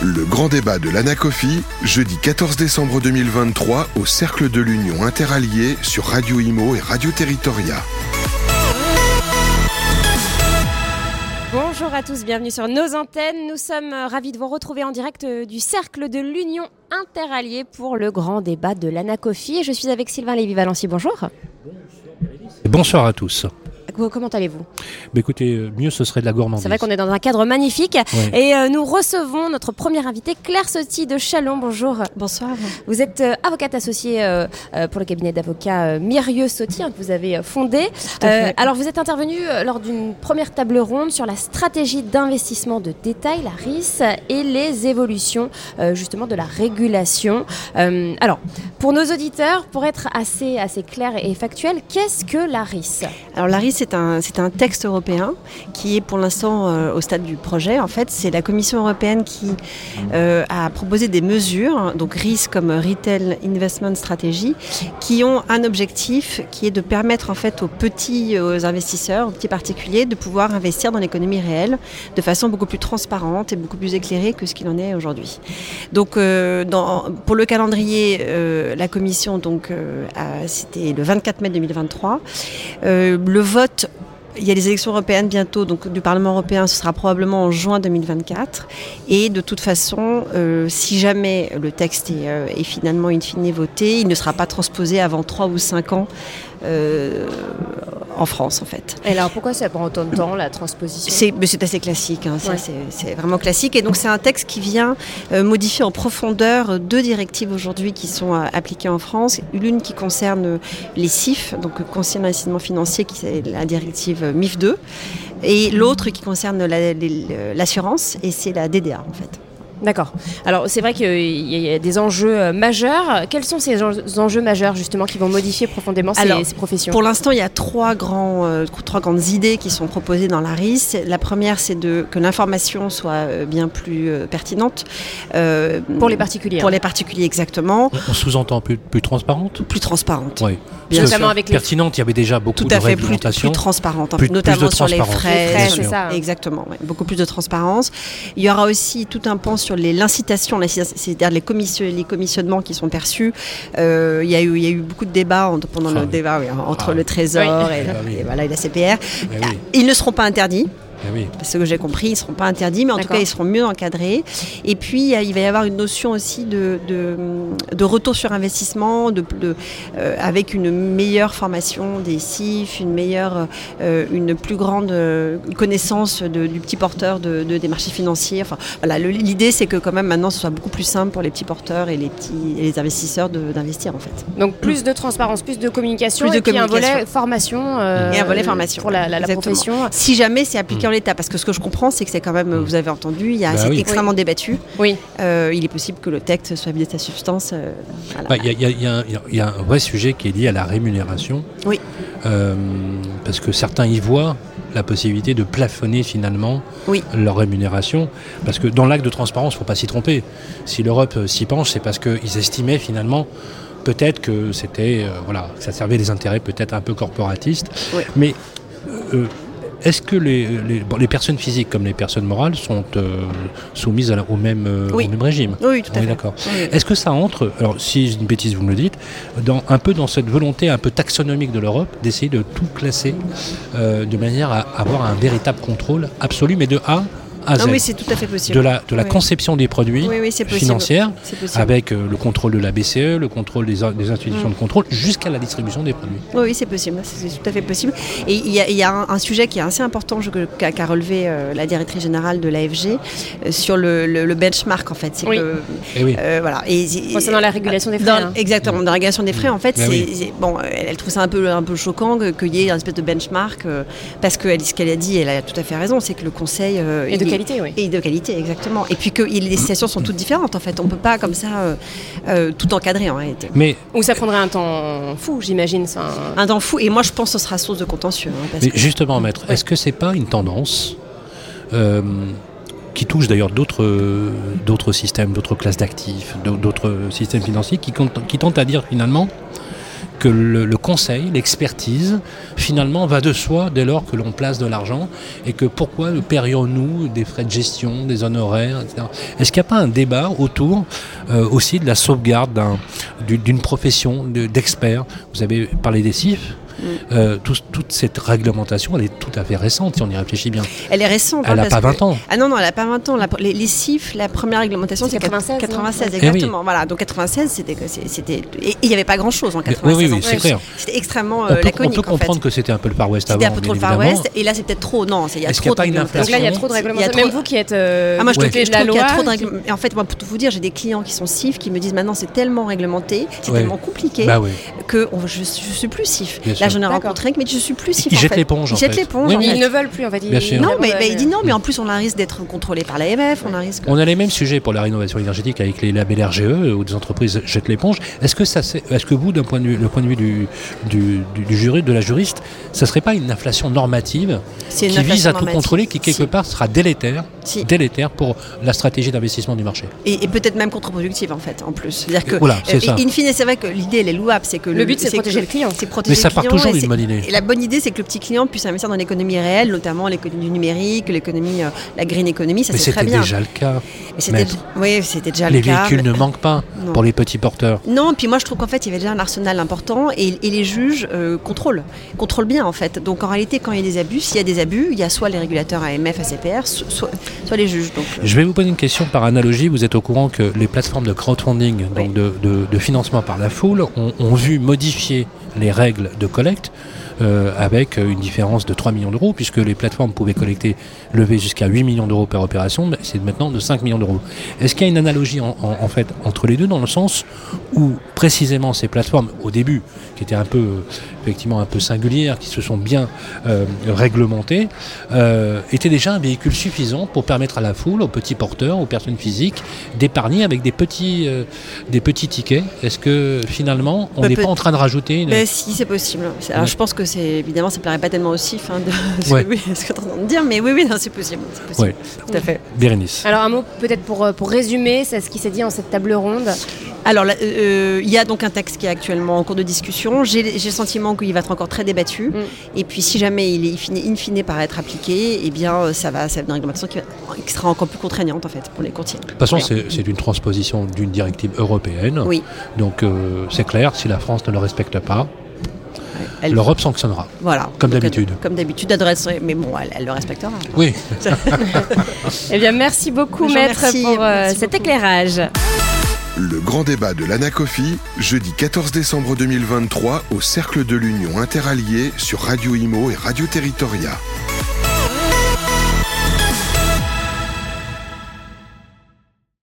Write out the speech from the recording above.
Le grand débat de l'Anacofi, jeudi 14 décembre 2023 au Cercle de l'Union Interallié sur Radio Imo et Radio Territoria. Bonjour à tous, bienvenue sur nos antennes. Nous sommes euh, ravis de vous retrouver en direct euh, du Cercle de l'Union Interallié pour le grand débat de l'Anacofi. Je suis avec Sylvain Lévy-Valency, bonjour. Bonsoir à tous. Comment allez-vous? Bah Écoutez, euh, mieux ce serait de la gourmandise. C'est vrai qu'on est dans un cadre magnifique. Et euh, nous recevons notre première invitée, Claire Sotti de Chalon. Bonjour. Bonsoir. Vous êtes euh, avocate associée pour le cabinet d'avocats Mirieux Sotti, hein, que vous avez fondé. alors, vous êtes intervenue lors d'une première table ronde sur la stratégie d'investissement de détail, la RIS, et les évolutions justement de la régulation. alors, pour nos auditeurs, pour être assez, assez clair et factuel, qu'est-ce que la RIS? Alors, la RIS, c'est un, un, texte européen qui est pour l'instant euh, au stade du projet. En fait, c'est la Commission européenne qui euh, a proposé des mesures, donc RIS comme Retail Investment Strategy, qui ont un objectif qui est de permettre en fait aux petits investisseurs, aux petits particuliers, de pouvoir investir dans l'économie réelle de façon beaucoup plus transparente et beaucoup plus éclairée que ce qu'il en est aujourd'hui. Donc, euh, pour le calendrier, la Commission, donc, c'était le 24 mai 2023. le vote il y a les élections européennes bientôt, donc du Parlement européen, ce sera probablement en juin 2024. Et de toute façon, euh, si jamais le texte est, euh, est, finalement in fine voté, il ne sera pas transposé avant 3 ou 5 ans en France en fait. Et alors pourquoi ça prend autant de temps la transposition? C'est assez classique, hein, c'est vraiment classique. Et donc c'est un texte qui vient euh, modifier en profondeur deux directives aujourd'hui qui sont euh, appliquées en France. L'une qui concerne les CIF, donc Conseil d'investissement financier, qui est la directive MIF 2, et l'autre qui concerne l'assurance, et c'est la DDA en fait. D'accord. Alors c'est vrai qu'il y a des enjeux euh, majeurs. Quels sont ces enjeux majeurs justement qui vont modifier profondément ces, professions? Pour l'instant, il y a trois, grands, euh, trois grandes idées qui sont proposées dans la RIS. La première, c'est que l'information soit euh, bien plus pertinente. pour les particuliers. Pour hein. les particuliers, exactement. On sous-entend plus, plus transparente? Plus transparente. Oui. Bien Notamment avec les... Pertinente, il y avait déjà beaucoup Tout à de fait, réglementation. Plus, plus transparente, notamment sur les frais. c'est ça. Exactement, beaucoup plus de transparence. Il y aura aussi tout un pan sur l'incitation, c'est-à-dire les, les, commissionnements qui sont perçus. Euh, il, y a eu, il y a eu beaucoup de débats pendant le ah débat entre ah le Trésor et, ah voilà, et, la CPR. Ils ne seront pas interdits. Eh ce que j'ai compris, ils ne seront pas interdits, mais en tout cas, ils seront mieux encadrés. Et puis, il va y avoir une notion aussi de, de, retour sur investissement, de, euh, avec une meilleure formation des CIF, une meilleure, euh, une plus grande euh, connaissance du petit porteur de, des marchés financiers. Enfin, voilà, l'idée, c'est que quand même maintenant, ce soit beaucoup plus simple pour les petits porteurs et les petits et les investisseurs d'investir en fait. Donc plus de transparence, plus de communication, plus et puis un volet formation. et un volet formation pour la, profession. Si jamais c'est appliqué l'état. Parce que ce que je comprends, c'est que c'est quand même, vous avez entendu, il y a, bah c'est extrêmement débattu. Oui. Euh, il est possible que le texte soit vidé de sa substance. Il y, a un vrai sujet qui est lié à la rémunération. Oui. Euh, parce que certains y voient la possibilité de plafonner finalement leur rémunération. Parce que dans l'acte de transparence, il ne faut pas s'y tromper. Si l'Europe euh, s'y penche, c'est parce qu'ils estimaient finalement peut-être que c'était voilà, ça servait des intérêts peut-être un peu corporatistes. Mais est-ce que les, les, personnes physiques comme les personnes morales sont euh, soumises au, même, euh, même régime? Oui, tout à fait. D'accord. Est-ce que ça entre, alors si j'ai une bêtise, vous me le dites, dans, un peu dans cette volonté un peu taxonomique de l'Europe d'essayer de tout classer euh, de manière à avoir un véritable contrôle absolu, mais de A non, oui, c'est tout à fait possible. De la, de la conception des produits financiers, avec euh, le contrôle de la BCE, le contrôle des, des institutions mm. de contrôle, jusqu'à la distribution des produits. Oui, c'est possible, c'est tout à fait possible. Et il y a, un, sujet qui est assez important qu'a relevé euh, la directrice générale de l'AFG euh, sur le, benchmark, en fait. Oui. Que, et oui. voilà. Et, dans la régulation des frais. Hein. Exactement, dans la régulation des frais, en fait, c'est bon, elle, trouve ça un peu, un peu choquant qu'il y ait une espèce de benchmark, parce que ce qu'elle a dit, elle a tout à fait raison, c'est que le Conseil... et de qualité, oui. Et de qualité, exactement. Et puis que les situations sont toutes différentes, en fait. On ne peut pas, comme ça, euh, euh, tout encadrer, en réalité. Mais... Ou ça prendrait un temps fou, j'imagine. Ça... Un temps fou. Et moi, je pense que ce sera source de contentieux. Hein, Mais justement, maître, est-ce que c'est pas une tendance euh, qui touche d'ailleurs d'autres, d'autres systèmes, d'autres classes d'actifs, d'autres systèmes financiers, qui, qui tentent à dire finalement que le, conseil, l'expertise, finalement va de soi dès lors que l'on place de l'argent et que pourquoi paierions-nous des frais de gestion, des honoraires, etc. Est-ce qu'il n'y a pas un débat autour euh, aussi de la sauvegarde d'une profession d'experts Vous avez parlé des CIF, Mm. Euh, toute cette réglementation, elle est tout à fait récente, si on y réfléchit bien. Elle est récente. Elle n'a pas 20 ans. Ah non, non, elle n'a pas 20 ans. les, les, CIF, la première réglementation, c'est 96. 96, exactement. Voilà, donc 96, c'était. Et il n'y avait pas grand-chose en 96. Oui, oui, c'est clair. C'était extrêmement euh, laconique. On peut comprendre que c'était un peu le Far West avant. C'était un peu trop le Far West, et là, c'est peut-être trop. Non, il y a trop de réglementation. Là, il y a trop de réglementation. Même vous qui êtes. Euh, ah, moi, je trouve qu'il y a trop de. En fait, moi, pour tout vous dire, j'ai des clients qui sont CIF qui me disent maintenant, c'est tellement réglementé, c'est tellement compliqué bah que je suis plus CIF. Là, j'en ai rencontré, mais je suis plus si. Ils jettent l'éponge. Ils jettent l'éponge. Ils ne veulent plus, en fait. Non, mais il dit non, mais en plus, on a un risque d'être contrôlé par l'AMF. On a risque. On a les mêmes sujets pour la rénovation énergétique avec les labels RGE où des entreprises jettent l'éponge. Est-ce que ça, est-ce que vous, d'un point de vue, le point de vue du, du, du, jury, de la juriste, ça serait pas une inflation normative qui vise à tout contrôler, qui quelque part sera délétère, délétère pour la stratégie d'investissement du marché. Et, peut-être même contre-productive en fait, en plus. C'est-à-dire que, voilà, euh, in fine, c'est vrai que l'idée elle est louable, c'est que le, but c'est protéger le client. Mais ça part toujours d'une bonne idée. Et la bonne idée, c'est que le petit client puisse investir dans l'économie réelle, notamment l'économie du numérique, l'économie, euh, la green economy, ça c'est très bien. C'était déjà le cas. oui, c'était déjà le cas. Les véhicules ne manquent pas pour les petits porteurs. Non, puis moi je trouve qu'en fait il y avait déjà un arsenal important et, les juges euh, contrôlent, contrôlent bien en fait. Donc en réalité, quand il y a des abus, s'il y a des abus, il y a soit les régulateurs AMF, ACPR, soit, soit les juges. Donc, euh. Je vais vous poser une question par analogie. Vous êtes au courant que les plateformes de crowdfunding, donc de, financement par la foule, ont vu modifier les règles de collecte euh, avec une différence de 3 millions d'euros, puisque les plateformes pouvaient collecter, lever jusqu'à 8 millions d'euros par opération, c'est maintenant de 5 millions d'euros. Est-ce qu'il y a une analogie en, fait entre les deux, dans le sens où précisément ces plateformes, au début, qui étaient un peu, effectivement, un peu singulières, qui se sont bien euh, réglementées, euh, étaient déjà un véhicule suffisant pour permettre à la foule, aux petits porteurs, aux personnes physiques, d'épargner avec des petits, des petits tickets Est-ce que finalement, on n'est pas en train de rajouter une... Si, c'est possible. Alors, je pense que c'est évidemment, ça ne plairait pas tellement aussi fin de ce que tu es en train de dire, mais oui, oui, c'est possible. possible. Tout à fait. Bérénice. Alors, un mot peut-être pour, euh, pour résumer, c'est ce qui s'est dit en cette table ronde. Alors, euh, il y a donc un texte qui est actuellement en cours de discussion. J'ai le sentiment qu'il va être encore très débattu. Mm. Et puis, si jamais il est in fine par être appliqué, eh bien, ça va, ça va être une réglementation qui, qui, sera encore plus contraignante en fait pour les courtiers. De toute façon, c'est une transposition d'une directive européenne. Oui. Donc, euh, c'est clair, si la France ne le respecte pas, L'Europe sanctionnera. Voilà. Comme d'habitude. Comme d'habitude, adresse, mais bon, elle, le respectera. Oui. eh bien, merci beaucoup, maître, pour euh, cet éclairage. Le grand débat de l'Anacofi, jeudi 14 décembre 2023 au Cercle de l'Union Interalliée sur Radio Imo et Radio Territoria.